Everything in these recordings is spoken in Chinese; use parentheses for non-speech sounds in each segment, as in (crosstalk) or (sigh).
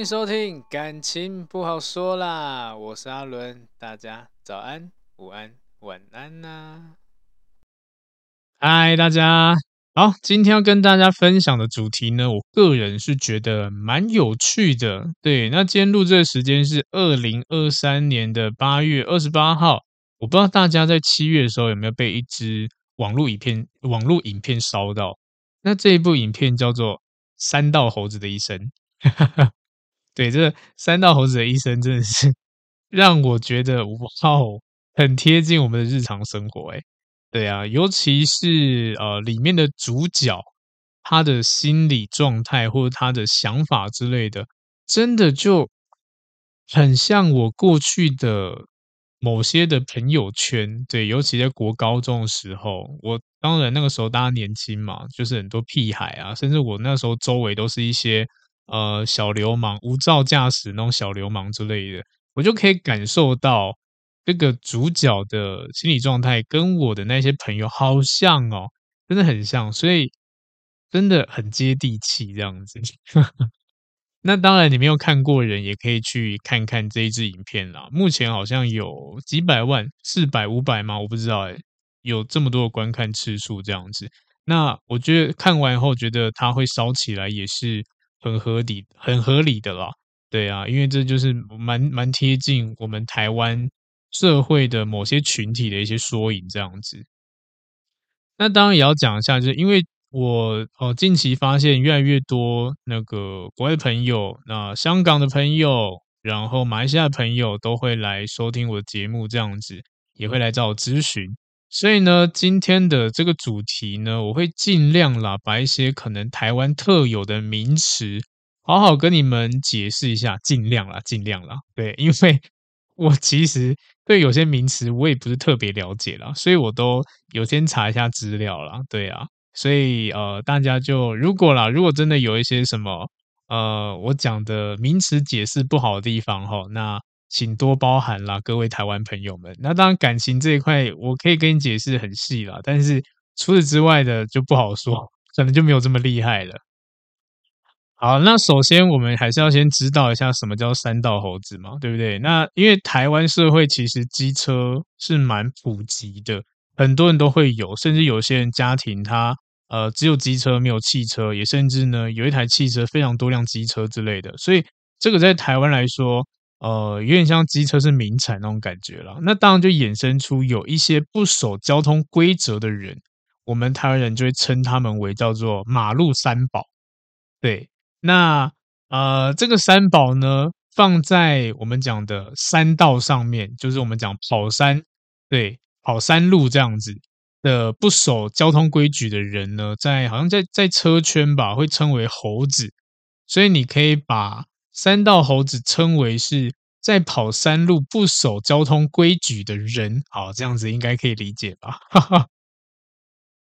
迎收听，感情不好说啦，我是阿伦，大家早安、午安、晚安呐、嗨，大家好，今天要跟大家分享的主题呢，我个人是觉得蛮有趣的。对，那今天录制的时间是二零二三年的八月二十八号，我不知道大家在七月的时候有没有被一支网络影片、网络影片烧到？那这一部影片叫做《山道猴子的一生》。(laughs) 对，这三道猴子的一生真的是 (laughs) 让我觉得哇哦，很贴近我们的日常生活诶。对啊，尤其是呃里面的主角，他的心理状态或者他的想法之类的，真的就很像我过去的某些的朋友圈。对，尤其在国高中的时候，我当然那个时候大家年轻嘛，就是很多屁孩啊，甚至我那时候周围都是一些。呃，小流氓、无照驾驶那种小流氓之类的，我就可以感受到这个主角的心理状态跟我的那些朋友好像哦，真的很像，所以真的很接地气这样子。(laughs) 那当然，你没有看过人也可以去看看这一支影片啦。目前好像有几百万、四百、五百吗？我不知道诶，有这么多的观看次数这样子。那我觉得看完后，觉得它会烧起来也是。很合理，很合理的啦，对啊，因为这就是蛮蛮贴近我们台湾社会的某些群体的一些缩影这样子。那当然也要讲一下，就是因为我哦近期发现越来越多那个国外朋友，那香港的朋友，然后马来西亚的朋友都会来收听我的节目，这样子也会来找我咨询。所以呢，今天的这个主题呢，我会尽量啦，把一些可能台湾特有的名词，好好跟你们解释一下，尽量啦，尽量啦。对，因为我其实对有些名词我也不是特别了解啦，所以我都有先查一下资料啦。对啊，所以呃，大家就如果啦，如果真的有一些什么呃，我讲的名词解释不好的地方哈，那。请多包涵啦，各位台湾朋友们。那当然，感情这一块我可以跟你解释很细啦，但是除此之外的就不好说，可能就没有这么厉害了。好，那首先我们还是要先知道一下什么叫三道猴子嘛，对不对？那因为台湾社会其实机车是蛮普及的，很多人都会有，甚至有些人家庭他呃只有机车没有汽车，也甚至呢有一台汽车非常多辆机车之类的，所以这个在台湾来说。呃，有点像机车是名产那种感觉了。那当然就衍生出有一些不守交通规则的人，我们台湾人就会称他们为叫做马路三宝。对，那呃，这个三宝呢，放在我们讲的山道上面，就是我们讲跑山，对，跑山路这样子的不守交通规矩的人呢，在好像在在车圈吧，会称为猴子。所以你可以把。三道猴子称为是在跑山路不守交通规矩的人，好，这样子应该可以理解吧？哈哈。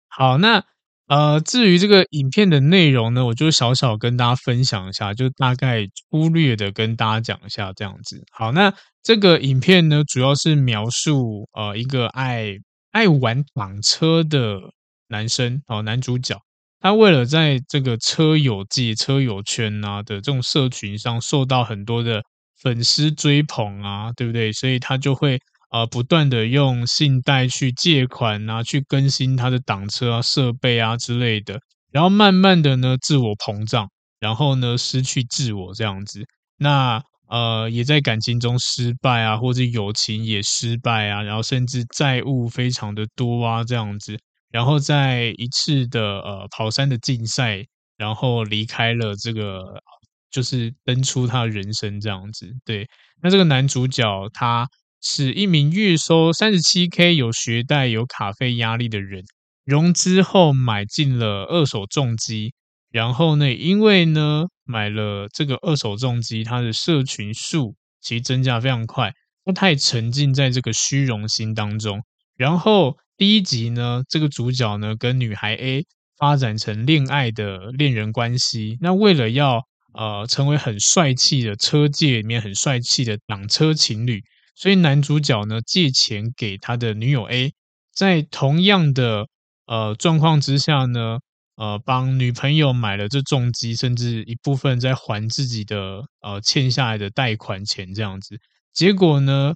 好，那呃，至于这个影片的内容呢，我就小小跟大家分享一下，就大概粗略的跟大家讲一下这样子。好，那这个影片呢，主要是描述呃一个爱爱玩房车的男生，哦，男主角。他为了在这个车友界、车友圈啊的这种社群上受到很多的粉丝追捧啊，对不对？所以他就会呃不断的用信贷去借款啊，去更新他的挡车啊设备啊之类的，然后慢慢的呢自我膨胀，然后呢失去自我这样子。那呃也在感情中失败啊，或者友情也失败啊，然后甚至债务非常的多啊，这样子，然后在一次的呃跑山的竞赛，然后离开了这个，就是登出他人生这样子。对，那这个男主角他是一名月收三十七 K、有学贷、有卡费压力的人。融资后买进了二手重机，然后呢，因为呢买了这个二手重机，他的社群数其实增加非常快，那他也沉浸在这个虚荣心当中。然后第一集呢，这个主角呢跟女孩 A 发展成恋爱的恋人关系，那为了要呃成为很帅气的车界里面很帅气的挡车情侣，所以男主角呢借钱给他的女友 A，在同样的。呃，状况之下呢，呃，帮女朋友买了这重机，甚至一部分在还自己的呃欠下来的贷款钱，这样子，结果呢，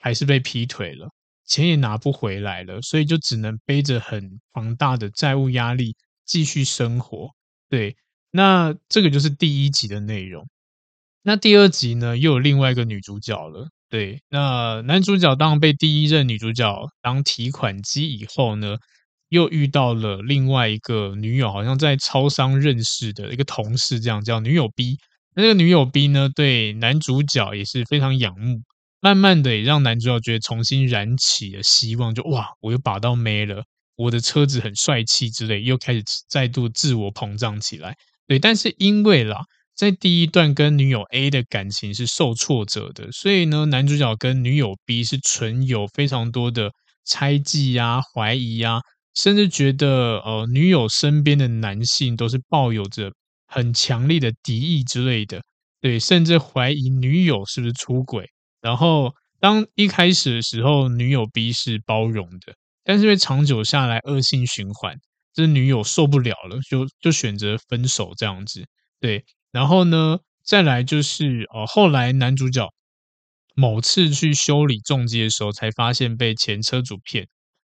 还是被劈腿了，钱也拿不回来了，所以就只能背着很庞大的债务压力继续生活。对，那这个就是第一集的内容。那第二集呢，又有另外一个女主角了。对，那男主角当被第一任女主角当提款机以后呢，又遇到了另外一个女友，好像在超商认识的一个同事，这样叫女友 B。那这个女友 B 呢，对男主角也是非常仰慕，慢慢的也让男主角觉得重新燃起了希望，就哇，我又把到妹了，我的车子很帅气之类，又开始再度自我膨胀起来。对，但是因为啦，在第一段跟女友 A 的感情是受挫折的，所以呢，男主角跟女友 B 是存有非常多的猜忌呀、怀疑呀。甚至觉得，呃，女友身边的男性都是抱有着很强烈的敌意之类的，对，甚至怀疑女友是不是出轨。然后，当一开始的时候，女友 B 是包容的，但是因为长久下来恶性循环，这女友受不了了，就就选择分手这样子。对，然后呢，再来就是，呃，后来男主角某次去修理重机的时候，才发现被前车主骗。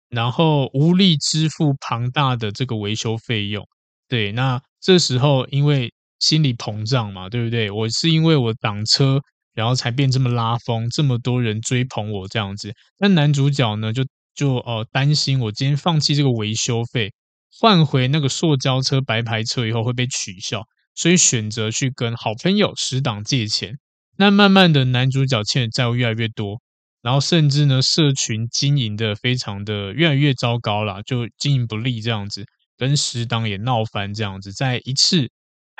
然后无力支付庞大的这个维修费用，对，那这时候因为心理膨胀嘛，对不对？我是因为我挡车，然后才变这么拉风，这么多人追捧我这样子。那男主角呢，就就呃担心我今天放弃这个维修费，换回那个塑胶车白牌车以后会被取笑，所以选择去跟好朋友死党借钱。那慢慢的，男主角欠的债务越来越多。然后甚至呢，社群经营的非常的越来越糟糕了，就经营不利这样子，跟死党也闹翻这样子。在一次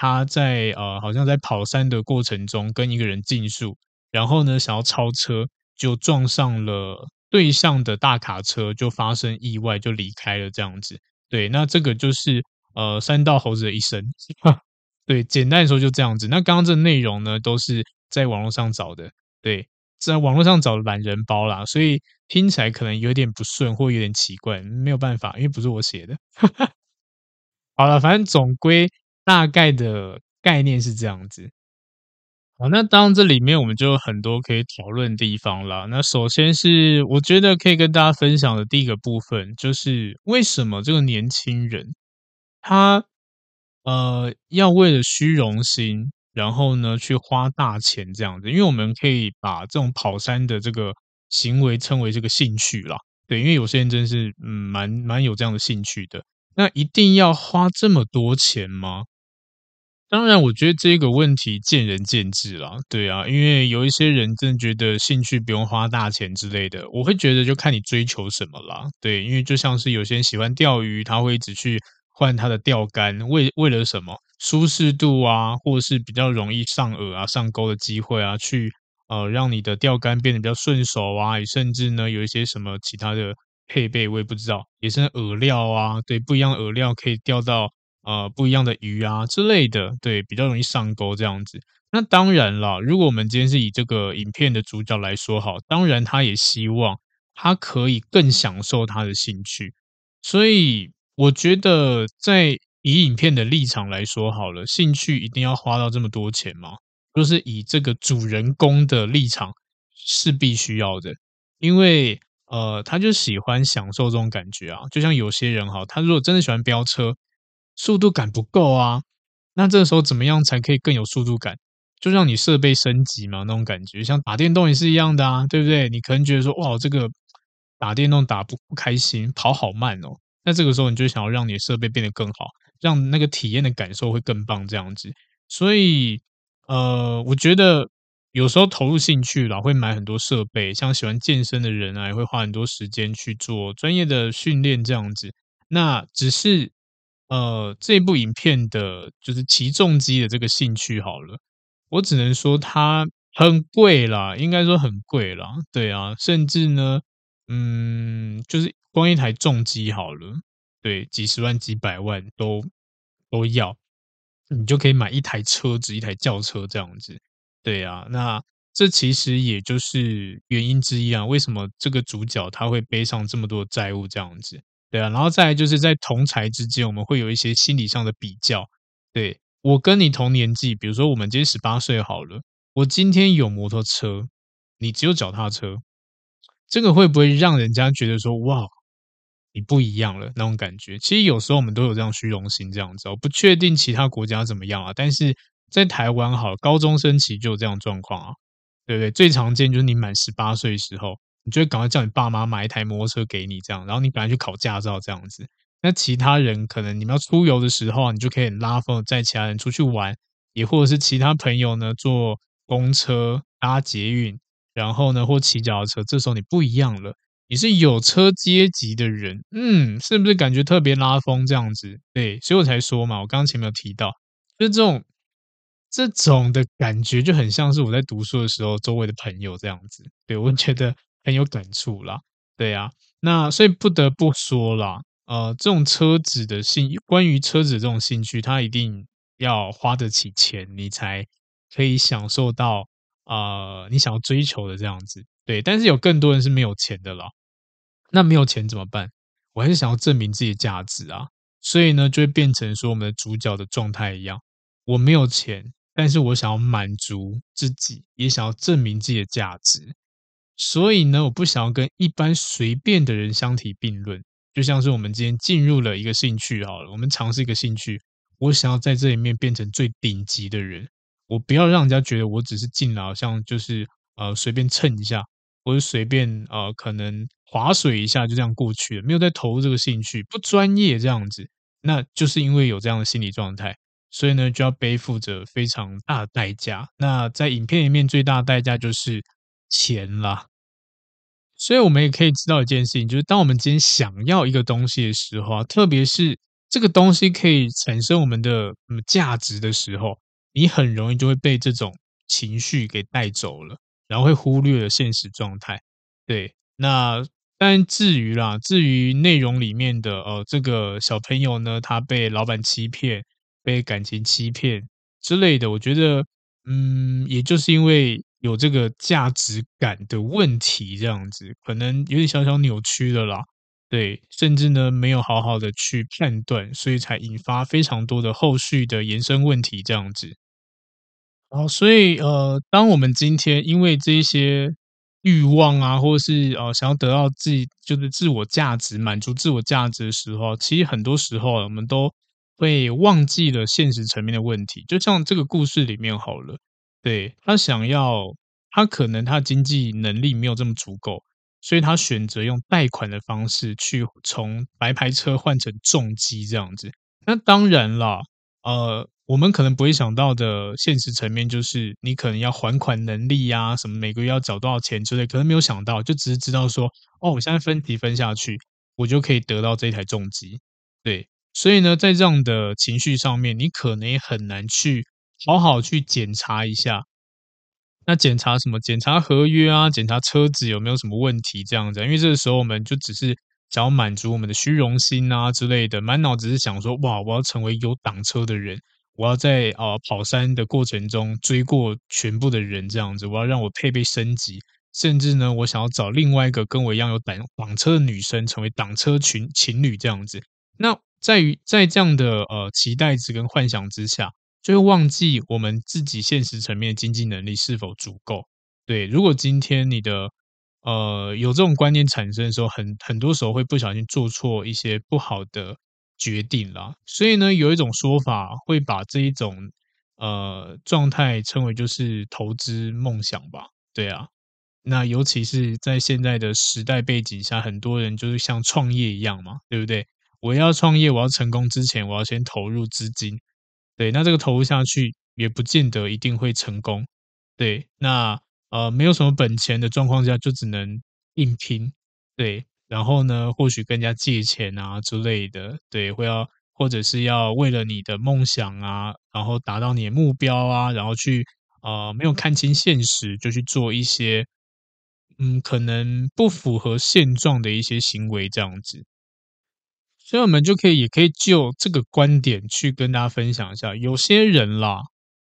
他在呃好像在跑山的过程中跟一个人竞速，然后呢想要超车，就撞上了对向的大卡车，就发生意外就离开了这样子。对，那这个就是呃山道猴子的一生。(laughs) 对，简单的说就这样子。那刚刚这内容呢都是在网络上找的，对。在网络上找的懒人包啦，所以听起来可能有点不顺或有点奇怪，没有办法，因为不是我写的。(laughs) 好了，反正总归大概的概念是这样子。好，那当然这里面我们就有很多可以讨论的地方啦。那首先是我觉得可以跟大家分享的第一个部分，就是为什么这个年轻人他呃要为了虚荣心。然后呢，去花大钱这样子，因为我们可以把这种跑山的这个行为称为这个兴趣啦。对，因为有些人真是嗯，蛮蛮有这样的兴趣的。那一定要花这么多钱吗？当然，我觉得这个问题见仁见智啦。对啊，因为有一些人真的觉得兴趣不用花大钱之类的，我会觉得就看你追求什么啦。对，因为就像是有些人喜欢钓鱼，他会一直去换他的钓竿，为为了什么？舒适度啊，或是比较容易上饵啊、上钩的机会啊，去呃让你的钓竿变得比较顺手啊，甚至呢有一些什么其他的配备，我也不知道，也是饵料啊，对，不一样饵料可以钓到呃不一样的鱼啊之类的，对，比较容易上钩这样子。那当然了，如果我们今天是以这个影片的主角来说好，当然他也希望他可以更享受他的兴趣，所以我觉得在。以影片的立场来说好了，兴趣一定要花到这么多钱吗？就是以这个主人公的立场是必须要的，因为呃，他就喜欢享受这种感觉啊。就像有些人哈，他如果真的喜欢飙车，速度感不够啊，那这个时候怎么样才可以更有速度感？就让你设备升级嘛，那种感觉，像打电动也是一样的啊，对不对？你可能觉得说，哇，这个打电动打不不开心，跑好慢哦，那这个时候你就想要让你的设备变得更好，让那个体验的感受会更棒，这样子。所以，呃，我觉得有时候投入兴趣了，会买很多设备，像喜欢健身的人啊，也会花很多时间去做专业的训练，这样子。那只是，呃，这部影片的就是起重机的这个兴趣好了。我只能说它很贵啦，应该说很贵啦，对啊，甚至呢，嗯，就是光一台重机好了，对，几十万、几百万都都要，你就可以买一台车子、一台轿车这样子，对啊，那这其实也就是原因之一啊，为什么这个主角他会背上这么多债务这样子，对啊，然后再来就是在同才之间，我们会有一些心理上的比较，对。我跟你同年纪，比如说我们今天十八岁好了，我今天有摩托车，你只有脚踏车，这个会不会让人家觉得说哇，你不一样了那种感觉？其实有时候我们都有这样虚荣心这样子，我不确定其他国家怎么样啊，但是在台湾好，高中生其实就有这样状况啊，对不对？最常见就是你满十八岁时候，你就会赶快叫你爸妈买一台摩托车给你，这样，然后你赶快去考驾照这样子。那其他人可能你们要出游的时候，你就可以很拉风载其他人出去玩，也或者是其他朋友呢坐公车搭捷运，然后呢或骑脚踏车，这时候你不一样了，你是有车阶级的人，嗯，是不是感觉特别拉风这样子？对，所以我才说嘛，我刚刚前面有提到，就这种这种的感觉就很像是我在读书的时候周围的朋友这样子，对，我觉得很有感触啦，对啊，那所以不得不说啦。呃，这种车子的兴，关于车子的这种兴趣，它一定要花得起钱，你才可以享受到呃你想要追求的这样子。对，但是有更多人是没有钱的啦。那没有钱怎么办？我还是想要证明自己的价值啊，所以呢，就会变成说我们的主角的状态一样，我没有钱，但是我想要满足自己，也想要证明自己的价值。所以呢，我不想要跟一般随便的人相提并论。就像是我们今天进入了一个兴趣好了，我们尝试一个兴趣，我想要在这里面变成最顶级的人，我不要让人家觉得我只是进来好像就是呃随便蹭一下，或者随便呃可能划水一下就这样过去了，没有在投入这个兴趣，不专业这样子，那就是因为有这样的心理状态，所以呢就要背负着非常大的代价。那在影片里面最大的代价就是钱啦。所以我们也可以知道一件事情，就是当我们今天想要一个东西的时候啊，特别是这个东西可以产生我们的嗯价值的时候，你很容易就会被这种情绪给带走了，然后会忽略了现实状态。对，那但至于啦，至于内容里面的呃，这个小朋友呢，他被老板欺骗，被感情欺骗之类的，我觉得嗯，也就是因为。有这个价值感的问题，这样子可能有点小小扭曲了啦，对，甚至呢没有好好的去判断，所以才引发非常多的后续的延伸问题，这样子。好，所以呃，当我们今天因为这些欲望啊，或是呃想要得到自己就是自我价值、满足自我价值的时候，其实很多时候我们都会忘记了现实层面的问题，就像这个故事里面好了。对，他想要，他可能他经济能力没有这么足够，所以他选择用贷款的方式去从白牌车换成重机这样子。那当然啦，呃，我们可能不会想到的现实层面就是你可能要还款能力呀，什么每个月要缴多少钱之类，可能没有想到，就只是知道说，哦，我现在分期分下去，我就可以得到这台重机。对，所以呢，在这样的情绪上面，你可能也很难去。好好去检查一下，那检查什么？检查合约啊，检查车子有没有什么问题这样子。因为这个时候我们就只是想要满足我们的虚荣心啊之类的，满脑子是想说，哇，我要成为有挡车的人，我要在啊、呃、跑山的过程中追过全部的人这样子，我要让我配备升级，甚至呢，我想要找另外一个跟我一样有挡挡车的女生，成为挡车群情侣这样子。那在于在这样的呃期待值跟幻想之下。就会忘记我们自己现实层面的经济能力是否足够。对，如果今天你的呃有这种观念产生的时候，很很多时候会不小心做错一些不好的决定啦。所以呢，有一种说法会把这一种呃状态称为就是投资梦想吧，对啊。那尤其是在现在的时代背景下，很多人就是像创业一样嘛，对不对？我要创业，我要成功之前，我要先投入资金，对，那这个投入下去也不见得一定会成功，对，那呃没有什么本钱的状况下，就只能硬拼，对，然后呢，或许跟人家借钱啊之类的，对，会要或者是要为了你的梦想啊，然后达到你的目标啊，然后去呃没有看清现实，就去做一些。嗯，可能不符合现状的一些行为这样子，所以我们就可以也可以就这个观点去跟大家分享一下。有些人啦，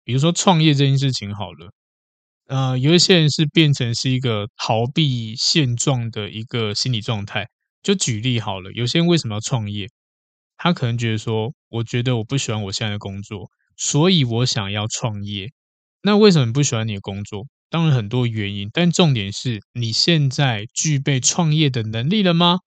比如说创业这件事情好了，呃，有一些人是变成是一个逃避现状的一个心理状态。就举例好了，有些人为什么要创业？他可能觉得说，我觉得我不喜欢我现在的工作，所以我想要创业。那为什么不喜欢你的工作？当然很多原因，但重点是你现在具备创业的能力了吗？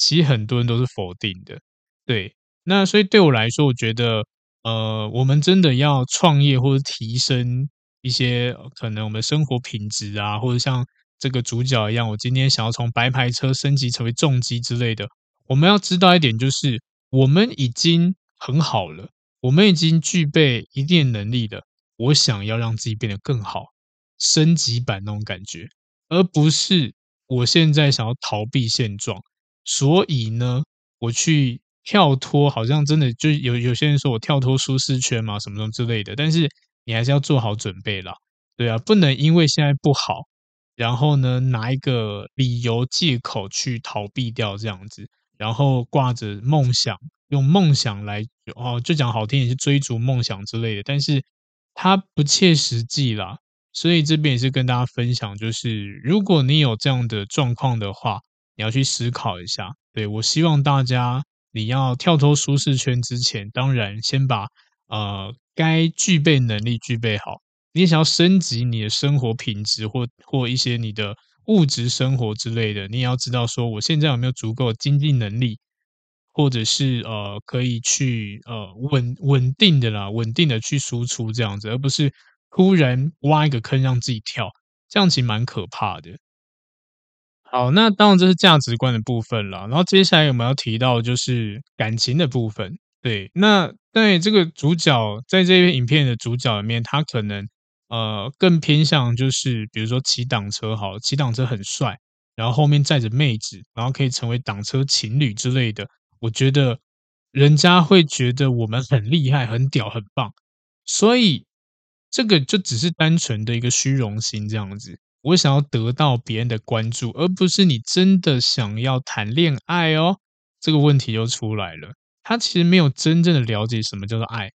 其实很多人都是否定的。对，那所以对我来说，我觉得，呃，我们真的要创业或者提升一些可能我们生活品质啊，或者像这个主角一样，我今天想要从白牌车升级成为重机之类的，我们要知道一点，就是我们已经很好了，我们已经具备一定能力了，我想要让自己变得更好。升级版那种感觉，而不是我现在想要逃避现状，所以呢，我去跳脱，好像真的就有有些人说我跳脱舒适圈嘛，什么什么之类的，但是你还是要做好准备啦，对啊，不能因为现在不好，然后呢，拿一个理由借口去逃避掉这样子，然后挂着梦想，用梦想来哦，就讲好听也是追逐梦想之类的，但是它不切实际啦。所以这边也是跟大家分享，就是如果你有这样的状况的话，你要去思考一下。对，我希望大家，你要跳脱舒适圈之前，当然先把呃该具备能力具备好。你想要升级你的生活品质或或一些你的物质生活之类的，你也要知道说，我现在有没有足够经济能力，或者是呃可以去呃稳稳定的啦，稳定的去输出这样子，而不是。突然挖一个坑让自己跳，这样其实蛮可怕的。好，那当然这是价值观的部分了。然后接下来我们要提到就是感情的部分。对，那在这个主角在这边影片的主角里面，他可能呃更偏向就是比如说骑挡车好，骑挡车很帅，然后后面载着妹子，然后可以成为挡车情侣之类的。我觉得人家会觉得我们很厉害、很屌、很棒，所以。这个就只是单纯的一个虚荣心这样子，我想要得到别人的关注，而不是你真的想要谈恋爱哦。这个问题就出来了，他其实没有真正的了解什么叫做爱，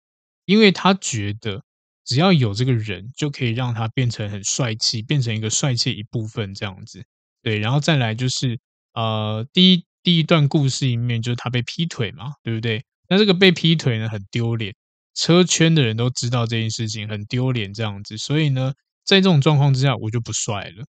因为他觉得只要有这个人就可以让他变成很帅气，变成一个帅气一部分这样子。对，然后再来就是呃，第一第一段故事里面就是他被劈腿嘛，对不对？那这个被劈腿呢，很丢脸。车圈的人都知道这件事情很丢脸，这样子，所以呢，在这种状况之下，我就不帅了。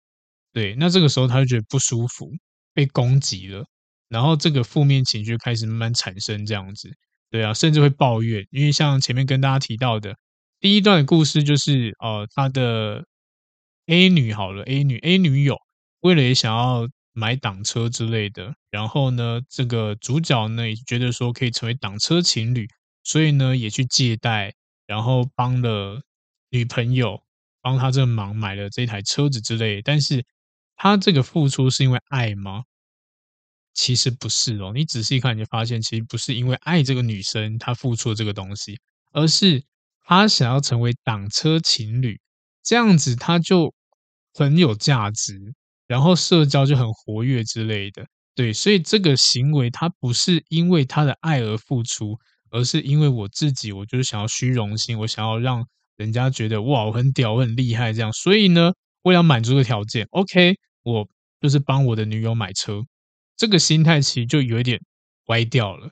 对，那这个时候他就觉得不舒服，被攻击了，然后这个负面情绪开始慢慢产生，这样子，对啊，甚至会抱怨，因为像前面跟大家提到的第一段故事，就是呃，他的 A 女好了，A 女 A 女友为了也想要买挡车之类的，然后呢，这个主角呢也觉得说可以成为挡车情侣。所以呢，也去借贷，然后帮了女朋友，帮他这个忙买了这台车子之类。但是，他这个付出是因为爱吗？其实不是哦。你仔细看，你就发现，其实不是因为爱这个女生，他付出了这个东西，而是他想要成为挡车情侣，这样子他就很有价值，然后社交就很活跃之类的。对，所以这个行为，他不是因为他的爱而付出。而是因为我自己，我就是想要虚荣心，我想要让人家觉得哇，我很屌，我很厉害这样。所以呢，为了满足个条件，OK，我就是帮我的女友买车。这个心态其实就有点歪掉了。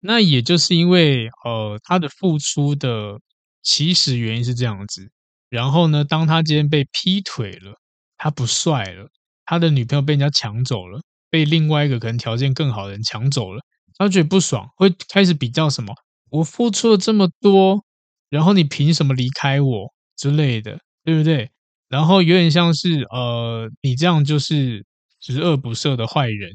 那也就是因为呃，他的付出的起始原因是这样子。然后呢，当他今天被劈腿了，他不帅了，他的女朋友被人家抢走了，被另外一个可能条件更好的人抢走了。他觉得不爽，会开始比较什么？我付出了这么多，然后你凭什么离开我之类的，对不对？然后有点像是呃，你这样就是十恶不赦的坏人，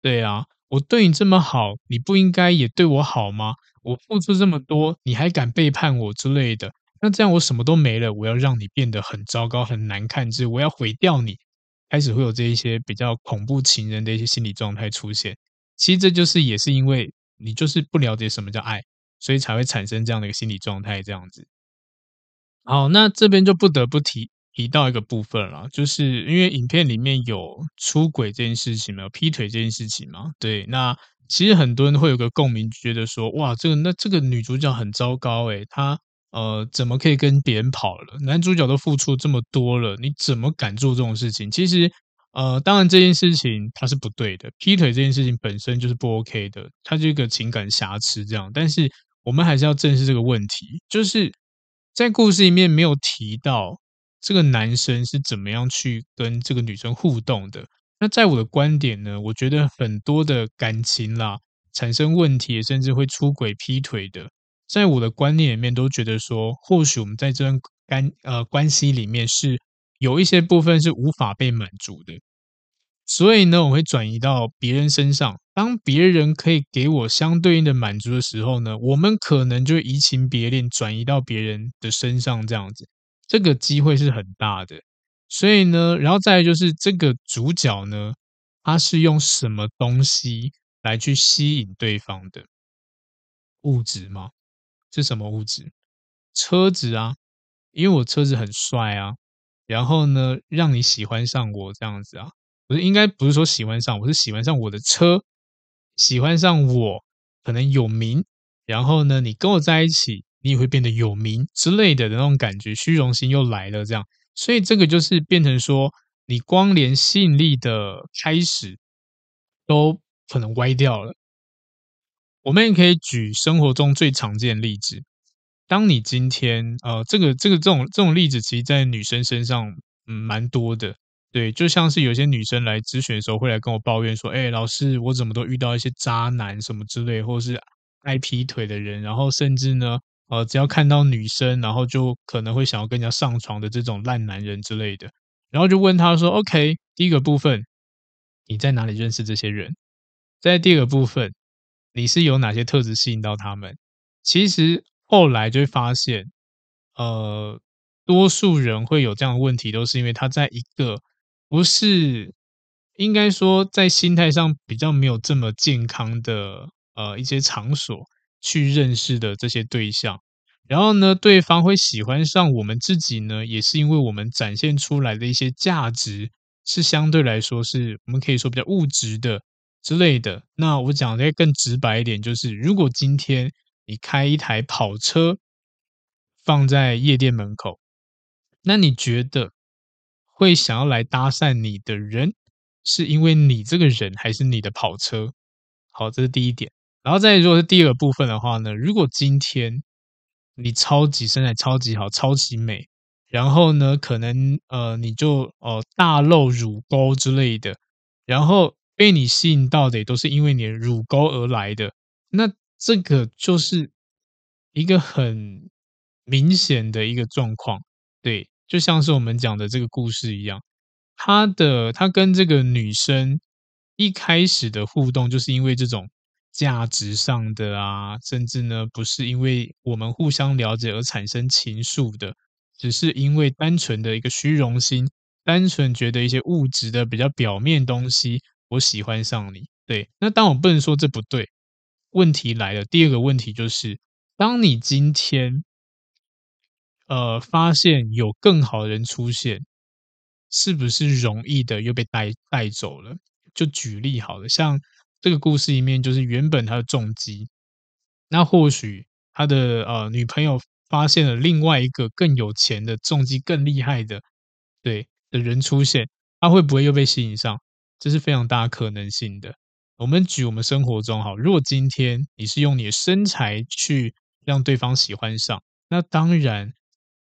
对啊，我对你这么好，你不应该也对我好吗？我付出这么多，你还敢背叛我之类的？那这样我什么都没了，我要让你变得很糟糕、很难看，就是我要毁掉你，开始会有这一些比较恐怖情人的一些心理状态出现。其实这就是也是因为你就是不了解什么叫爱，所以才会产生这样的一个心理状态这样子。好，那这边就不得不提提到一个部分了，就是因为影片里面有出轨这件事情嘛，有劈腿这件事情嘛，对，那其实很多人会有个共鸣，觉得说，哇，这个那这个女主角很糟糕诶，她呃怎么可以跟别人跑了？男主角都付出这么多了，你怎么敢做这种事情？其实。呃，当然这件事情它是不对的，劈腿这件事情本身就是不 OK 的，它这个情感瑕疵这样。但是我们还是要正视这个问题，就是在故事里面没有提到这个男生是怎么样去跟这个女生互动的。那在我的观点呢，我觉得很多的感情啦产生问题，甚至会出轨劈腿的，在我的观念里面都觉得说，或许我们在这段关呃关系里面是。有一些部分是无法被满足的，所以呢，我会转移到别人身上。当别人可以给我相对应的满足的时候呢，我们可能就移情别恋，转移到别人的身上，这样子，这个机会是很大的。所以呢，然后再来就是这个主角呢，他是用什么东西来去吸引对方的？物质吗？是什么物质？车子啊，因为我车子很帅啊。然后呢，让你喜欢上我这样子啊？不是，应该不是说喜欢上我，是喜欢上我的车，喜欢上我可能有名。然后呢，你跟我在一起，你也会变得有名之类的那种感觉，虚荣心又来了这样。所以这个就是变成说，你光连吸引力的开始都可能歪掉了。我们也可以举生活中最常见的例子。当你今天呃，这个这个这种这种例子，其实，在女生身上嗯蛮多的，对，就像是有些女生来咨询的时候，会来跟我抱怨说，哎，老师，我怎么都遇到一些渣男什么之类，或是爱劈腿的人，然后甚至呢，呃，只要看到女生，然后就可能会想要跟人家上床的这种烂男人之类的，然后就问他说，OK，第一个部分，你在哪里认识这些人？在第二个部分，你是有哪些特质吸引到他们？其实。后来就会发现，呃，多数人会有这样的问题，都是因为他在一个不是应该说在心态上比较没有这么健康的呃一些场所去认识的这些对象，然后呢，对方会喜欢上我们自己呢，也是因为我们展现出来的一些价值是相对来说是我们可以说比较物质的之类的。那我讲的更直白一点，就是如果今天。你开一台跑车放在夜店门口，那你觉得会想要来搭讪你的人，是因为你这个人，还是你的跑车？好，这是第一点。然后再如果是第二部分的话呢，如果今天你超级身材超级好，超级美，然后呢，可能呃你就哦、呃、大露乳沟之类的，然后被你吸引到的也都是因为你的乳沟而来的，那。这个就是一个很明显的一个状况，对，就像是我们讲的这个故事一样，他的他跟这个女生一开始的互动，就是因为这种价值上的啊，甚至呢不是因为我们互相了解而产生情愫的，只是因为单纯的一个虚荣心，单纯觉得一些物质的比较表面东西，我喜欢上你，对，那当我不能说这不对。问题来了，第二个问题就是，当你今天，呃，发现有更好的人出现，是不是容易的又被带带走了？就举例好了，像这个故事里面，就是原本他的重击，那或许他的呃女朋友发现了另外一个更有钱的重击更厉害的，对的人出现，他会不会又被吸引上？这是非常大可能性的。我们举我们生活中哈，如果今天你是用你的身材去让对方喜欢上，那当然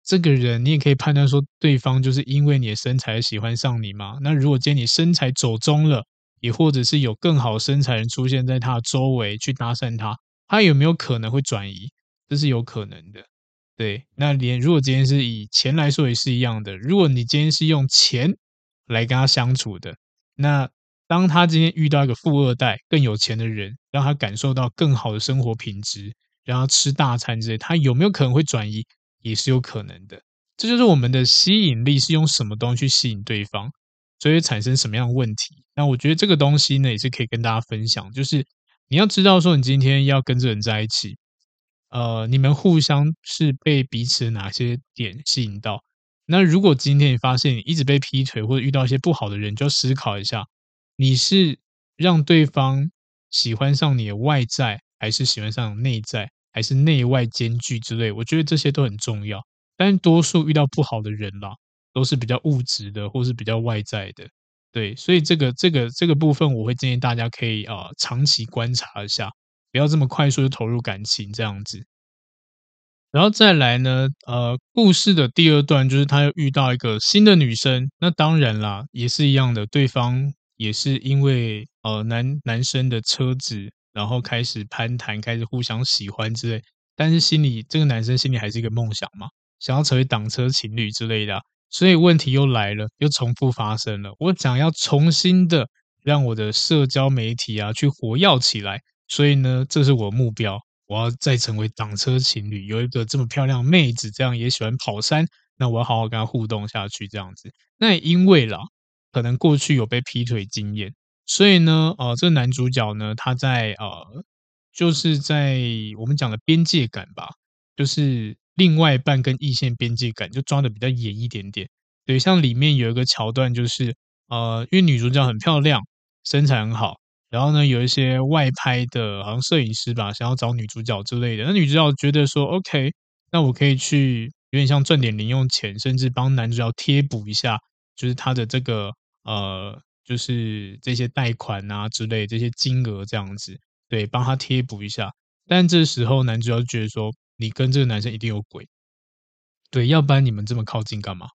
这个人你也可以判断说，对方就是因为你的身材喜欢上你嘛。那如果今天你身材走中了，也或者是有更好身材人出现在他周围去搭讪他，他有没有可能会转移？这是有可能的，对，那连如果今天是以钱来说也是一样的。如果你今天是用钱来跟他相处的，那当他今天遇到一个富二代更有钱的人，让他感受到更好的生活品质，让他吃大餐之类，他有没有可能会转移？也是有可能的。这就是我们的吸引力是用什么东西去吸引对方，所以产生什么样的问题。那我觉得这个东西呢，也是可以跟大家分享，就是你要知道说，你今天要跟这人在一起。呃，你们互相是被彼此哪些点吸引到？那如果今天你发现你一直被劈腿，或者遇到一些不好的人，就要思考一下，你是让对方喜欢上你的外在，还是喜欢上内在，还是内外兼具之类？我觉得这些都很重要。但多数遇到不好的人啦，都是比较物质的，或是比较外在的。对，所以这个这个这个部分，我会建议大家可以啊、呃，长期观察一下。不要这么快速就投入感情这样子，然后再来呢，呃，故事的第二段就是他又遇到一个新的女生，那当然啦，也是一样的，对方也是因为呃男男生的车子，然后开始攀谈，开始互相喜欢之类，但是心里这个男生心里还是一个梦想嘛，想要成为挡车情侣之类的，所以问题又来了，又重复发生了，我想要重新的让我的社交媒体啊去活跃起来。所以呢，这是我的目标，我要再成为挡车情侣，有一个这么漂亮妹子，这样也喜欢跑山，那我要好好跟她互动下去，这样子。那也因为啦，可能过去有被劈腿经验，所以呢，呃，这男主角呢，他在呃，就是在我们讲的边界感吧，就是另外半跟异性边界感就抓得比较严一点点。对，像里面有一个桥段，就是呃，因为女主角很漂亮，身材很好。然后呢，有一些外拍的，好像摄影师吧，想要找女主角之类的。那女主角觉得说，OK，那我可以去，有点像赚点零用钱，甚至帮男主角贴补一下，就是他的这个呃，就是这些贷款啊之类这些金额这样子，对，帮他贴补一下。但这时候男主角觉得说，你跟这个男生一定有鬼，对，要不然你们这么靠近干嘛？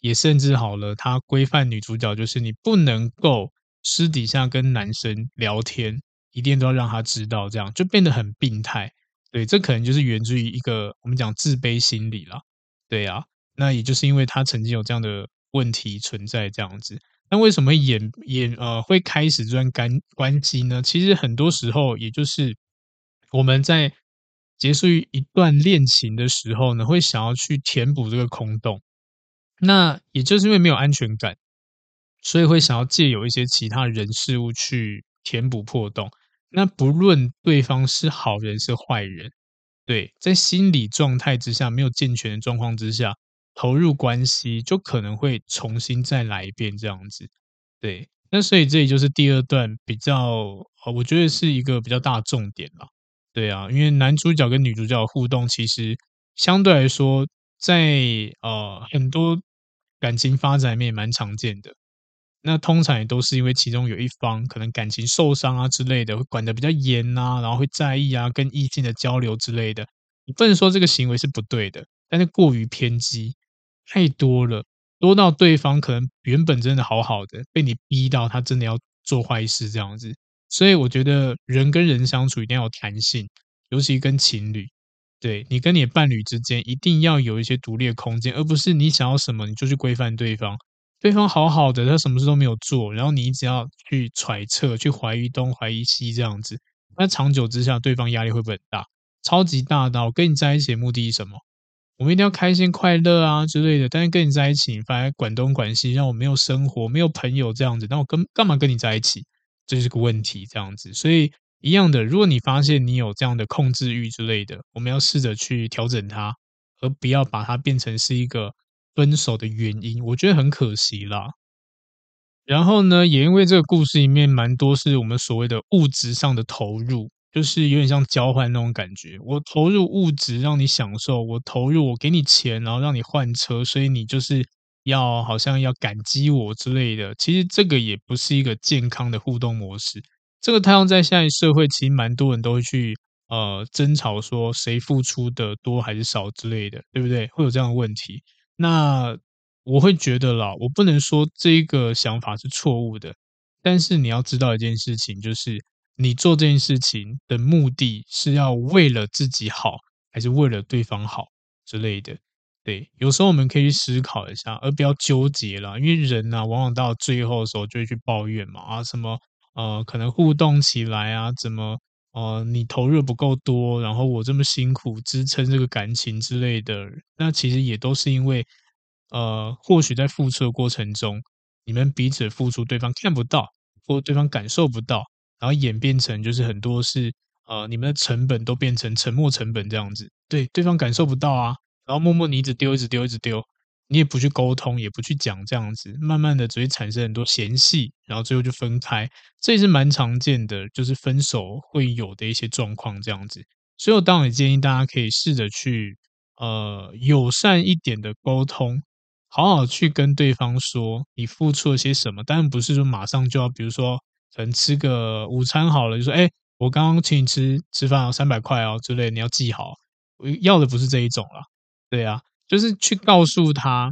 也甚至好了，他规范女主角就是你不能够。私底下跟男生聊天，一定都要让他知道，这样就变得很病态。对，这可能就是源自于一个我们讲自卑心理啦。对啊，那也就是因为他曾经有这样的问题存在，这样子。那为什么演演呃会开始这段关关机呢？其实很多时候，也就是我们在结束一段恋情的时候呢，会想要去填补这个空洞。那也就是因为没有安全感。所以会想要借由一些其他人事物去填补破洞。那不论对方是好人是坏人，对，在心理状态之下没有健全的状况之下，投入关系就可能会重新再来一遍这样子。对，那所以这里就是第二段比较，我觉得是一个比较大的重点啦。对啊，因为男主角跟女主角的互动其实相对来说在，呃很多感情发展里面也蛮常见的。那通常也都是因为其中有一方可能感情受伤啊之类的，管得比较严呐，然后会在意啊跟异性的交流之类的。你不能说这个行为是不对的，但是过于偏激太多了，多到对方可能原本真的好好的，被你逼到他真的要做坏事这样子。所以我觉得人跟人相处一定要有弹性，尤其跟情侣，对你跟你的伴侣之间一定要有一些独立的空间，而不是你想要什么你就去规范对方。对方好好的，他什么事都没有做，然后你只要去揣测、去怀疑东、怀疑西这样子，那长久之下，对方压力会不会很大？超级大到。跟你在一起的目的是什么？我们一定要开心快乐啊之类的。但是跟你在一起，你反而管东管西，让我没有生活、没有朋友这样子。那我跟干嘛跟你在一起？这就是个问题，这样子。所以一样的，如果你发现你有这样的控制欲之类的，我们要试着去调整它，而不要把它变成是一个。分手的原因，我觉得很可惜啦。然后呢，也因为这个故事里面蛮多是我们所谓的物质上的投入，就是有点像交换那种感觉。我投入物质让你享受，我投入我给你钱，然后让你换车，所以你就是要好像要感激我之类的。其实这个也不是一个健康的互动模式。这个太阳在现在社会，其实蛮多人都会去呃争吵说谁付出的多还是少之类的，对不对？会有这样的问题。那我会觉得啦，我不能说这个想法是错误的，但是你要知道一件事情，就是你做这件事情的目的是要为了自己好，还是为了对方好？之类的。对，有时候我们可以去思考一下，而不要纠结啦。因为人呐、往往到最后的时候就会去抱怨嘛，啊，什么呃，可能互动起来啊，怎么呃，你投入不够多，然后我这么辛苦支撑这个感情之类的，那其实也都是因为呃，或许在付出的过程中，你们彼此付出对方看不到，或对方感受不到，然后演变成就是很多是呃，你们的成本都变成沉没成本这样子，对，对方感受不到啊。然后默默你一直丢，一直丢，一直丢，你也不去沟通，也不去讲，这样子，慢慢的只会产生很多嫌隙，然后最后就分开，这也是蛮常见的，就是分手会有的一些状况这样子。所以我当然建议大家可以试着去，呃，友善一点的沟通，好好去跟对方说你付出了些什么，当然不是说马上就要，比如说可能吃个午餐好了，就说，哎，我刚刚请你吃吃饭哦，三百块哦之类，你要记好，我要的不是这一种啦。对啊，就是去告诉他，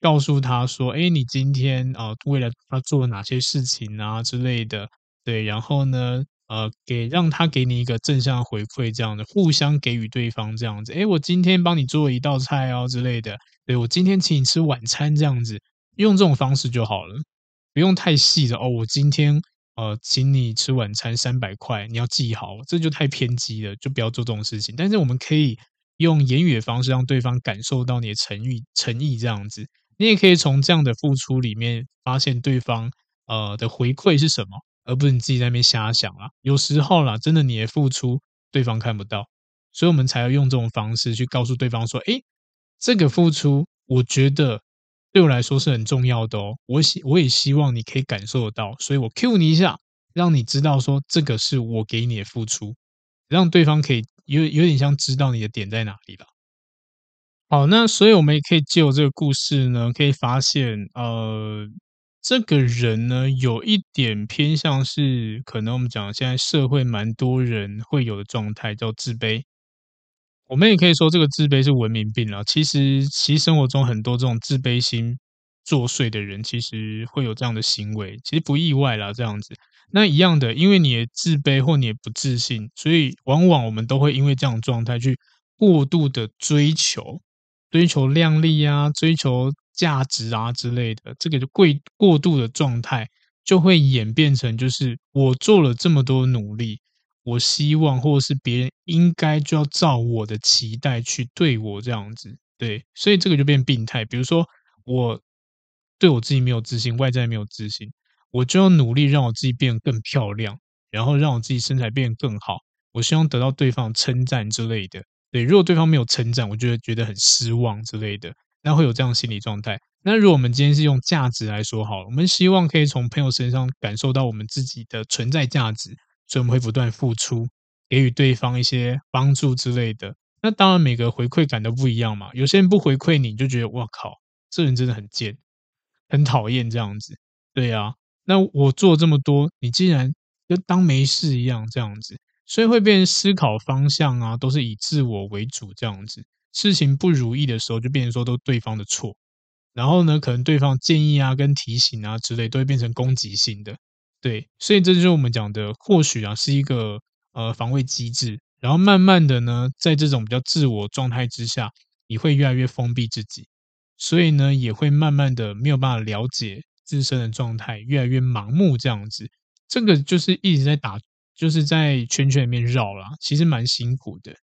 告诉他说，哎，你今天啊、呃，为了他做了哪些事情啊之类的，对，然后呢，呃，给让他给你一个正向回馈，这样的互相给予对方这样子，哎，我今天帮你做一道菜哦之类的，对，我今天请你吃晚餐这样子，用这种方式就好了，不用太细的哦。我今天呃，请你吃晚餐三百块，你要记好，这就太偏激了，就不要做这种事情。但是我们可以。用言语的方式让对方感受到你的诚意，诚意这样子，你也可以从这样的付出里面发现对方呃的回馈是什么，而不是你自己在那边瞎想啦。有时候啦，真的你的付出对方看不到，所以我们才要用这种方式去告诉对方说：“诶，这个付出我觉得对我来说是很重要的哦，我希我也希望你可以感受得到，所以我 cue 你一下，让你知道说这个是我给你的付出，让对方可以。”有有点像知道你的点在哪里了。好，那所以我们也可以借由这个故事呢，可以发现，呃，这个人呢，有一点偏向是可能我们讲现在社会蛮多人会有的状态，叫自卑。我们也可以说这个自卑是文明病了。其实，其实生活中很多这种自卑心作祟的人，其实会有这样的行为，其实不意外啦，这样子。那一样的，因为你也自卑或你也不自信，所以往往我们都会因为这样状态去过度的追求、追求靓丽啊、追求价值啊之类的，这个就过过度的状态就会演变成就是我做了这么多努力，我希望或者是别人应该就要照我的期待去对我这样子，对，所以这个就变病态。比如说我对我自己没有自信，外在没有自信。我就要努力让我自己变得更漂亮，然后让我自己身材变得更好。我希望得到对方称赞之类的。对，如果对方没有称赞，我就会觉得很失望之类的。那会有这样心理状态。那如果我们今天是用价值来说好了，我们希望可以从朋友身上感受到我们自己的存在价值，所以我们会不断付出，给予对方一些帮助之类的。那当然，每个回馈感都不一样嘛。有些人不回馈你，就觉得哇靠，这人真的很贱，很讨厌这样子。对呀。那我做这么多，你竟然就当没事一样这样子，所以会变成思考方向啊，都是以自我为主这样子。事情不如意的时候，就变成说都对方的错。然后呢，可能对方建议啊、跟提醒啊之类，都会变成攻击性的。对，所以这就是我们讲的，或许啊是一个呃防卫机制。然后慢慢的呢，在这种比较自我状态之下，你会越来越封闭自己，所以呢，也会慢慢的没有办法了解。自身的状态越来越盲目，这样子，这个就是一直在打，就是在圈圈里面绕啦，其实蛮辛苦的。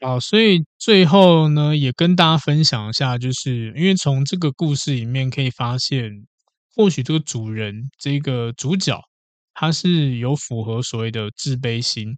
好，所以最后呢，也跟大家分享一下，就是因为从这个故事里面可以发现，或许这个主人，这个主角，他是有符合所谓的自卑心，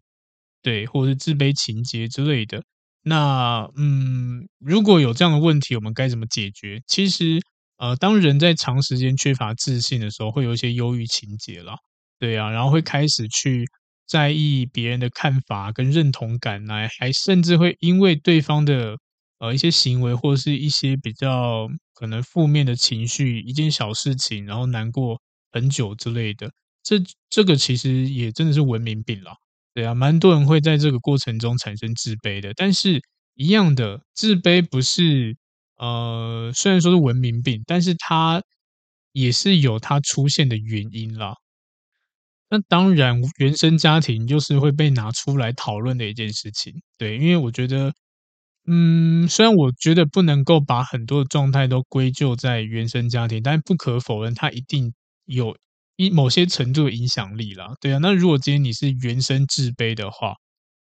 对，或者是自卑情结之类的。那嗯，如果有这样的问题，我们该怎么解决？其实。呃，当人在长时间缺乏自信的时候，会有一些忧郁情节啦，对啊，然后会开始去在意别人的看法跟认同感，来还甚至会因为对方的呃一些行为或者是一些比较可能负面的情绪，一件小事情，然后难过很久之类的，这这个其实也真的是文明病啦，对啊，蛮多人会在这个过程中产生自卑的，但是一样的，自卑不是。呃，虽然说是文明病，但是它也是有它出现的原因啦。那当然，原生家庭就是会被拿出来讨论的一件事情。对，因为我觉得嗯，虽然我觉得不能够把很多的状态都归咎在原生家庭，但不可否认，它一定有一某些程度的影响力啦。对啊，那如果今天你是原生自卑的话，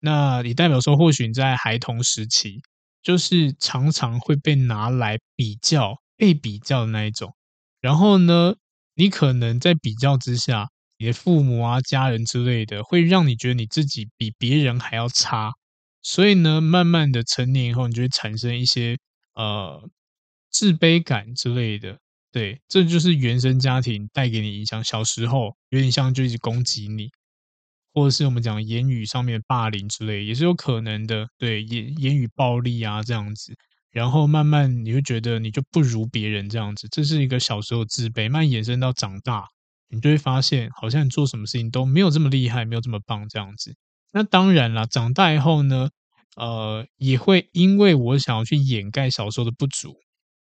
那你代表说，或许你在孩童时期，就是常常会被拿来比较、被比较的那一种。然后呢，你可能在比较之下，你的父母啊、家人之类的，会让你觉得你自己比别人还要差。所以呢，慢慢的成年以后，你就会产生一些呃自卑感之类的。对，这就是原生家庭带给你影响。小时候有点像就一直攻击你，或者是我们讲言语上面的霸凌之类，也是有可能的。对，言言语暴力啊这样子，然后慢慢你会觉得你就不如别人这样子，这是一个小时候自卑，慢慢延伸到长大，你就会发现好像你做什么事情都没有这么厉害，没有这么棒这样子。那当然啦，长大以后呢，呃，也会因为我想要去掩盖小时候的不足，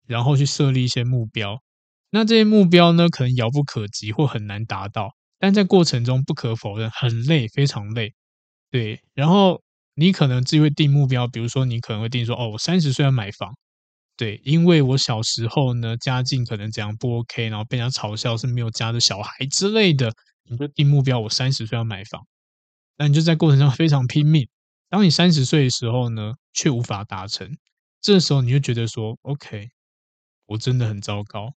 然后去设立一些目标。那这些目标呢，可能遥不可及或很难达到，但在过程中不可否认很累，非常累。对，然后你可能自己会定目标，比如说你可能会定说，哦，我三十岁要买房。对，因为我小时候呢，家境可能怎样不 OK，然后被人家嘲笑是没有家的小孩之类的，你就定目标，我三十岁要买房。那你就在过程中非常拼命。当你三十岁的时候呢，却无法达成，这时候你就觉得说：“OK，我真的很糟糕，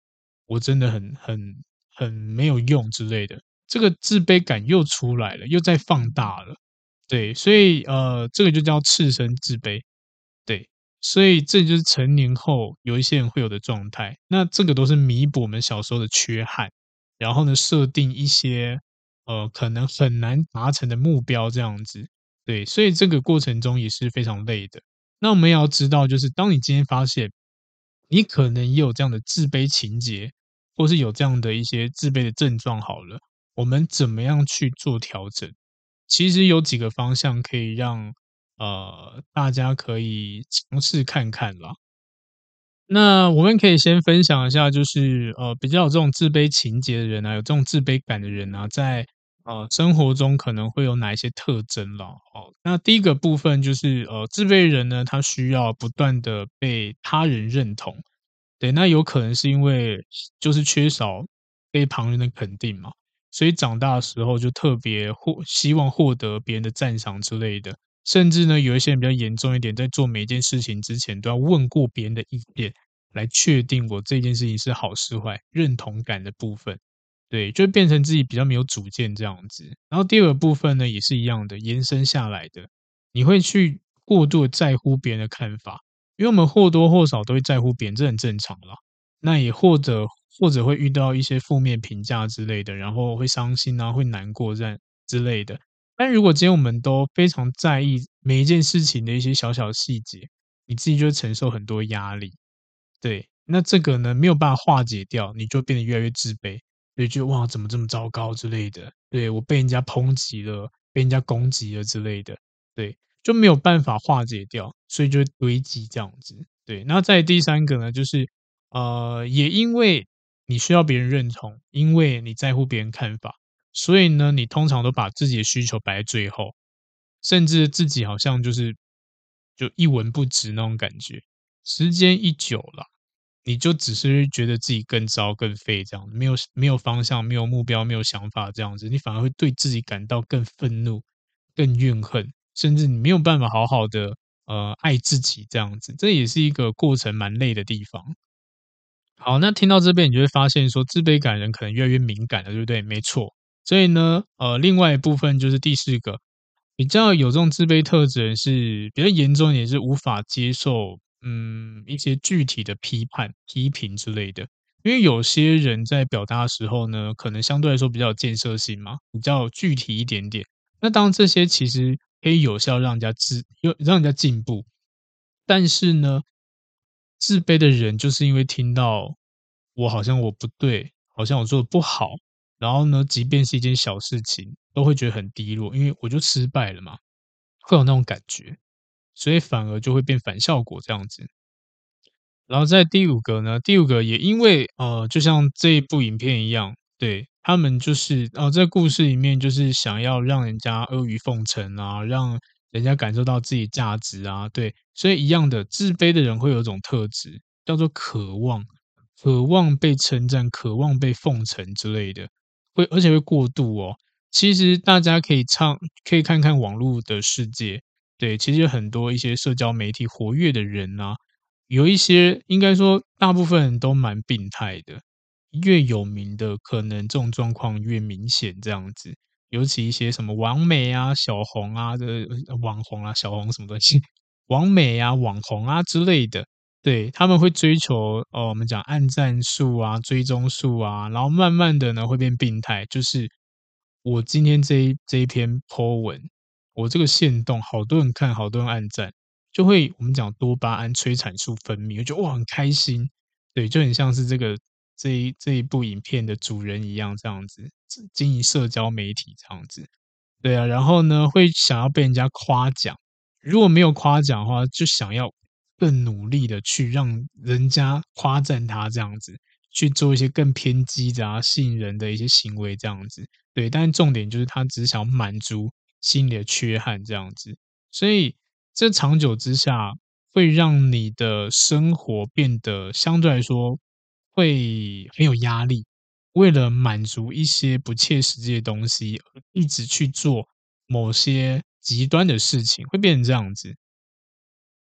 我真的很很很没有用之类的。”这个自卑感又出来了，又在放大了。对，所以呃，这个就叫次生自卑。对，所以这就是成年后有一些人会有的状态。那这个都是弥补我们小时候的缺憾，然后呢，设定一些。呃，可能很难达成的目标这样子，对，所以这个过程中也是非常累的。那我们也要知道，就是当你今天发现你可能也有这样的自卑情结，或是有这样的一些自卑的症状，好了，我们怎么样去做调整？其实有几个方向可以让呃大家可以尝试看看啦。那我们可以先分享一下，就是呃比较有这种自卑情节的人啊，有这种自卑感的人啊，在呃，生活中可能会有哪一些特征了？哦，那第一个部分就是呃，自卑人呢，他需要不断的被他人认同，对，那有可能是因为就是缺少被旁人的肯定嘛，所以长大的时候就特别获希望获得别人的赞赏之类的，甚至呢，有一些人比较严重一点，在做每件事情之前都要问过别人的意见，来确定我这件事情是好是坏，认同感的部分。对，就变成自己比较没有主见这样子。然后第二个部分呢，也是一样的，延伸下来的，你会去过度在乎别人的看法，因为我们或多或少都会在乎别人，这很正常啦。那也或者或者会遇到一些负面评价之类的，然后会伤心啊，会难过这样之类的。但如果今天我们都非常在意每一件事情的一些小小细节，你自己就会承受很多压力。对，那这个呢，没有办法化解掉，你就变得越来越自卑。所以就哇，怎么这么糟糕之类的？对，我被人家抨击了，被人家攻击了之类的，对，就没有办法化解掉，所以就堆积这样子。对，那在第三个呢，就是呃，也因为你需要别人认同，因为你在乎别人看法，所以呢，你通常都把自己的需求摆在最后，甚至自己好像就是就一文不值那种感觉。时间一久了。你就只是觉得自己更糟、更废这样，没有没有方向、没有目标、没有想法这样子，你反而会对自己感到更愤怒、更怨恨，甚至你没有办法好好的呃爱自己这样子，这也是一个过程蛮累的地方。好，那听到这边，你就会发现说，自卑感人可能越来越敏感了，对不对？没错。所以呢，呃，另外一部分就是第四个，比较有这种自卑特质人是比较严重，也是无法接受。嗯，一些具体的批判、批评之类的，因为有些人在表达的时候呢，可能相对来说比较有建设性嘛，比较具体一点点。那当这些其实可以有效让人家自，让人家进步，但是呢，自卑的人就是因为听到我好像我不对，好像我做的不好，然后呢，即便是一件小事情，都会觉得很低落，因为我就失败了嘛，会有那种感觉。所以反而就会变反效果这样子，然后在第五个呢，第五个也因为呃，就像这一部影片一样，对，他们就是哦，在故事里面就是想要让人家阿谀奉承啊，让人家感受到自己价值啊，对，所以一样的，自卑的人会有一种特质，叫做渴望，渴望被称赞，渴望被奉承之类的，会而且会过度哦。其实大家可以唱，可以看看网络的世界，对，其实有很多一些社交媒体活跃的人啊，有一些应该说大部分人都蛮病态的，越有名的可能这种状况越明显，这样子。尤其一些什么网美啊、小红啊的网红啊、小红什么东西，网美啊、网红啊之类的，对，他们会追求哦，我们讲按赞数啊、追踪数啊，然后慢慢的呢会变病态。就是我今天这一这一篇 po 文，我这个线动好多人看，好多人按赞，就会我们讲多巴胺催产素分泌，我觉得哇很开心，对，就很像是这个。这一这一部影片的主人一样，这样子经营社交媒体，这样子，对啊，然后呢，会想要被人家夸奖，如果没有夸奖的话，就想要更努力的去让人家夸赞他，这样子去做一些更偏激的啊、吸引人的一些行为，这样子，对，但是重点就是他只想满足心里的缺憾，这样子，所以这长久之下会让你的生活变得相对来说。会很有压力，为了满足一些不切实际的东西，一直去做某些极端的事情，会变成这样子。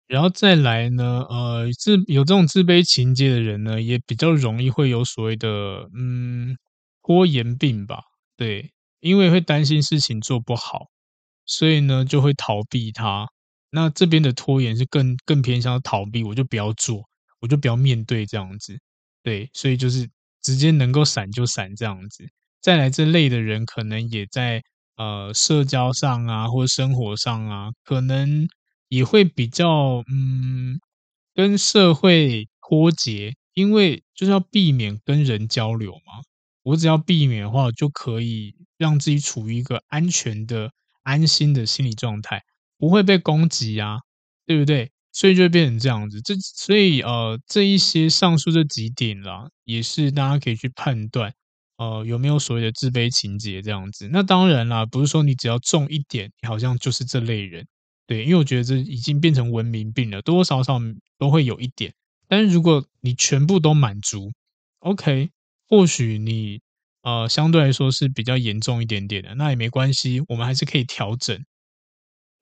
然后再来呢，呃，自有这种自卑情结的人呢，也比较容易会有所谓的嗯拖延病吧？对，因为会担心事情做不好，所以呢就会逃避它。那这边的拖延是更更偏向逃避，我就不要做，我就不要面对这样子。对，所以就是直接能够闪就闪这样子。再来这类的人，可能也在呃社交上啊，或生活上啊，可能也会比较嗯跟社会脱节，因为就是要避免跟人交流嘛。我只要避免的话，就可以让自己处于一个安全的、安心的心理状态，不会被攻击啊，对不对？所以就会变成这样子，这所以呃，这一些上述这几点啦，也是大家可以去判断，呃，有没有所谓的自卑情结这样子。那当然啦，不是说你只要重一点，你好像就是这类人，对，因为我觉得这已经变成文明病了，多多少少都会有一点。但是如果你全部都满足，OK，或许你呃相对来说是比较严重一点点的，那也没关系，我们还是可以调整。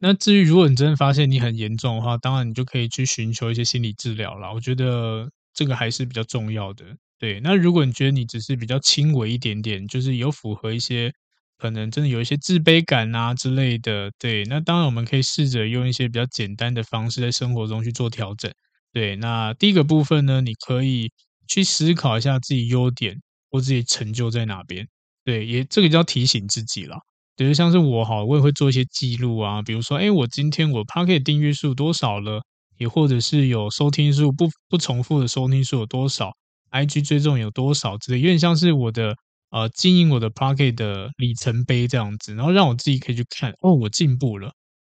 那至于如果你真的发现你很严重的话，当然你就可以去寻求一些心理治疗了。我觉得这个还是比较重要的。对，那如果你觉得你只是比较轻微一点点，就是有符合一些可能真的有一些自卑感啊之类的，对，那当然我们可以试着用一些比较简单的方式在生活中去做调整。对，那第一个部分呢，你可以去思考一下自己优点或自己成就在哪边。对，也这个叫提醒自己了。比如像是我哈，我也会做一些记录啊，比如说，哎，我今天我 Podcast 订阅数多少了，也或者是有收听数不不重复的收听数有多少，IG 追踪有多少之类，有点像是我的呃经营我的 Podcast 的里程碑这样子，然后让我自己可以去看，哦，我进步了，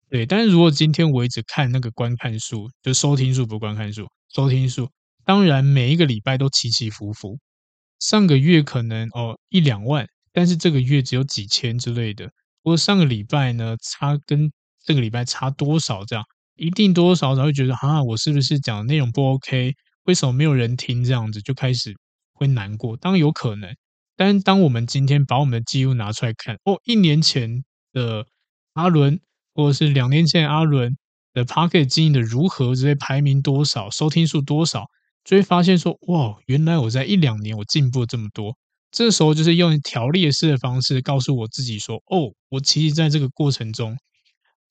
对。但是如果今天我一直看那个观看数，就收听数不观看数，收听数，当然每一个礼拜都起起伏伏，上个月可能哦一两万。但是这个月只有几千之类的，不过上个礼拜呢，差跟这个礼拜差多少？这样一定多多少少会觉得，啊，我是不是讲的内容不 OK？为什么没有人听？这样子就开始会难过。当然有可能，但是当我们今天把我们的记录拿出来看，哦，一年前的阿伦，或者是两年前阿伦的 Podcast 经营的如何，这些排名多少，收听数多少，就会发现说，哇，原来我在一两年我进步了这么多。这时候就是用条列式的方式告诉我自己说：“哦，我其实在这个过程中，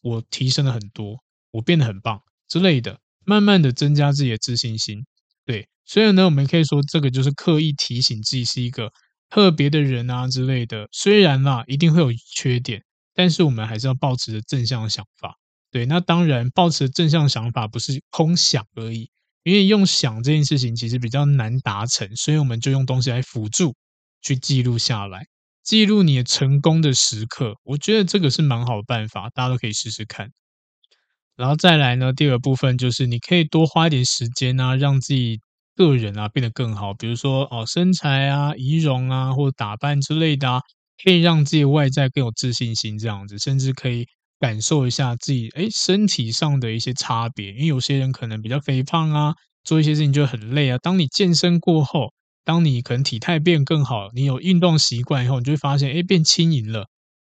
我提升了很多，我变得很棒之类的，慢慢的增加自己的自信心。”对，所以呢，我们可以说这个就是刻意提醒自己是一个特别的人啊之类的。虽然啦，一定会有缺点，但是我们还是要抱持着正向的想法。对，那当然，抱持正向想法不是空想而已，因为用想这件事情其实比较难达成，所以我们就用东西来辅助。去记录下来，记录你的成功的时刻，我觉得这个是蛮好的办法，大家都可以试试看。然后再来呢，第二部分就是你可以多花一点时间啊，让自己个人啊变得更好，比如说哦身材啊、仪容啊或打扮之类的啊，可以让自己外在更有自信心，这样子，甚至可以感受一下自己哎身体上的一些差别，因为有些人可能比较肥胖啊，做一些事情就很累啊。当你健身过后，当你可能体态变更好，你有运动习惯以后，你就会发现哎变轻盈了，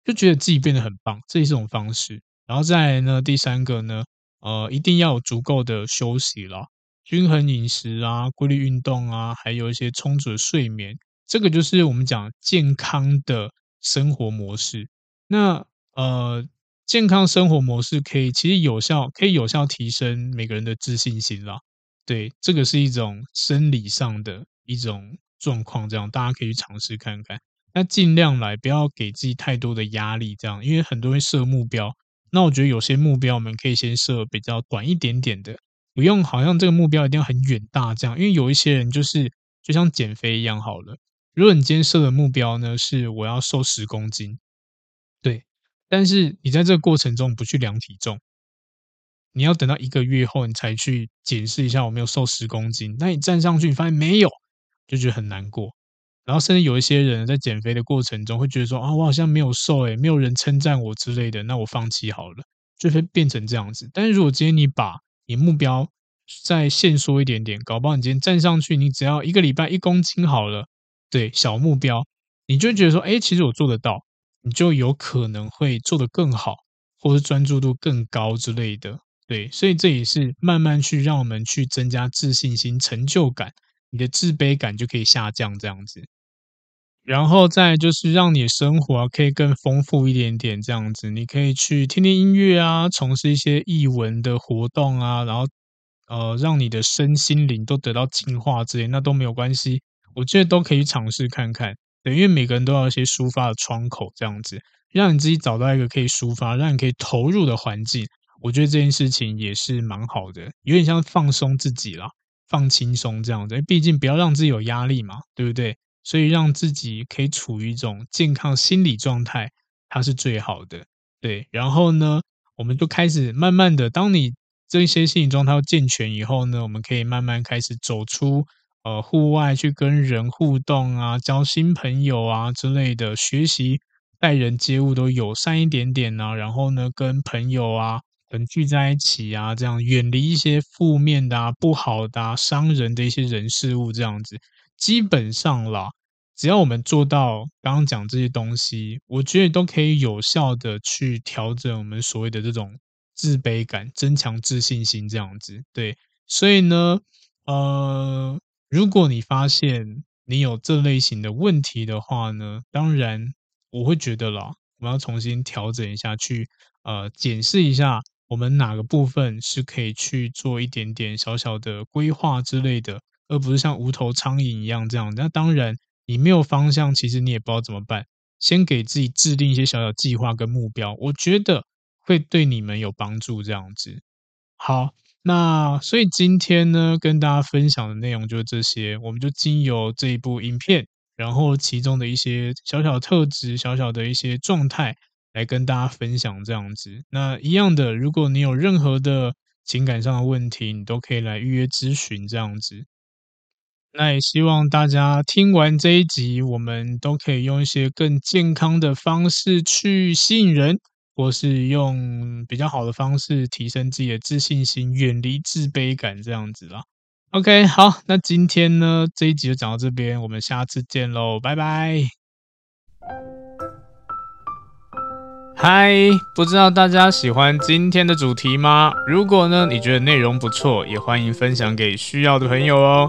就觉得自己变得很棒，这是一种方式。然后再呢，第三个呢，呃，一定要有足够的休息啦，均衡饮食啊，规律运动啊，还有一些充足的睡眠，这个就是我们讲健康的生活模式。那呃。健康生活模式可以其实有效，可以有效提升每个人的自信心啦。对，这个是一种生理上的一种状况，这样大家可以去尝试看看。那尽量来不要给自己太多的压力，这样，因为很多人设目标。那我觉得有些目标我们可以先设比较短一点点的，不用好像这个目标一定要很远大这样。因为有一些人就是就像减肥一样好了，如果你今天设的目标呢是我要瘦十公斤，但是你在这个过程中不去量体重，你要等到一个月后你才去检视一下我没有瘦十公斤。那你站上去你发现没有，就觉得很难过。然后甚至有一些人在减肥的过程中会觉得说啊，我好像没有瘦诶，没有人称赞我之类的，那我放弃好了，就会变成这样子。但是如果今天你把你目标再限缩一点点，搞不好你今天站上去，你只要一个礼拜一公斤好了，对，小目标，你就觉得说，哎，其实我做得到。你就有可能会做得更好，或是专注度更高之类的，对，所以这也是慢慢去让我们去增加自信心、成就感，你的自卑感就可以下降这样子。然后再就是让你生活可以更丰富一点点这样子，你可以去听听音乐啊，从事一些艺文的活动啊，然后呃，让你的身心灵都得到净化之类，那都没有关系，我觉得都可以尝试看看。对，因为每个人都要一些抒发的窗口，这样子让你自己找到一个可以抒发、让你可以投入的环境，我觉得这件事情也是蛮好的，有点像放松自己啦，放轻松这样子。毕竟不要让自己有压力嘛，对不对？所以让自己可以处于一种健康心理状态，它是最好的。对，然后呢，我们就开始慢慢的，当你这些心理状态健全以后呢，我们可以慢慢开始走出。呃，户外去跟人互动啊，交新朋友啊之类的，学习待人接物都友善一点点啊。然后呢，跟朋友啊，等聚在一起啊，这样远离一些负面的啊、不好的啊、伤人的一些人事物，这样子，基本上啦，只要我们做到刚刚讲这些东西，我觉得都可以有效的去调整我们所谓的这种自卑感，增强自信心，这样子。对，所以呢，呃。如果你发现你有这类型的问题的话呢，当然我会觉得啦，我们要重新调整一下，去呃检视一下我们哪个部分是可以去做一点点小小的规划之类的，而不是像无头苍蝇一样这样。那当然，你没有方向，其实你也不知道怎么办。先给自己制定一些小小计划跟目标，我觉得会对你们有帮助。这样子，好。那所以今天呢，跟大家分享的内容就是这些。我们就经由这一部影片，然后其中的一些小小特质、小小的一些状态，来跟大家分享这样子。那一样的，如果你有任何的情感上的问题，你都可以来预约咨询这样子。那也希望大家听完这一集，我们都可以用一些更健康的方式去吸引人。或是用比较好的方式提升自己的自信心，远离自卑感，这样子啦。OK，好，那今天呢，这一集就讲到这边，我们下次见喽，拜拜。嗨，不知道大家喜欢今天的主题吗？如果呢，你觉得内容不错，也欢迎分享给需要的朋友哦。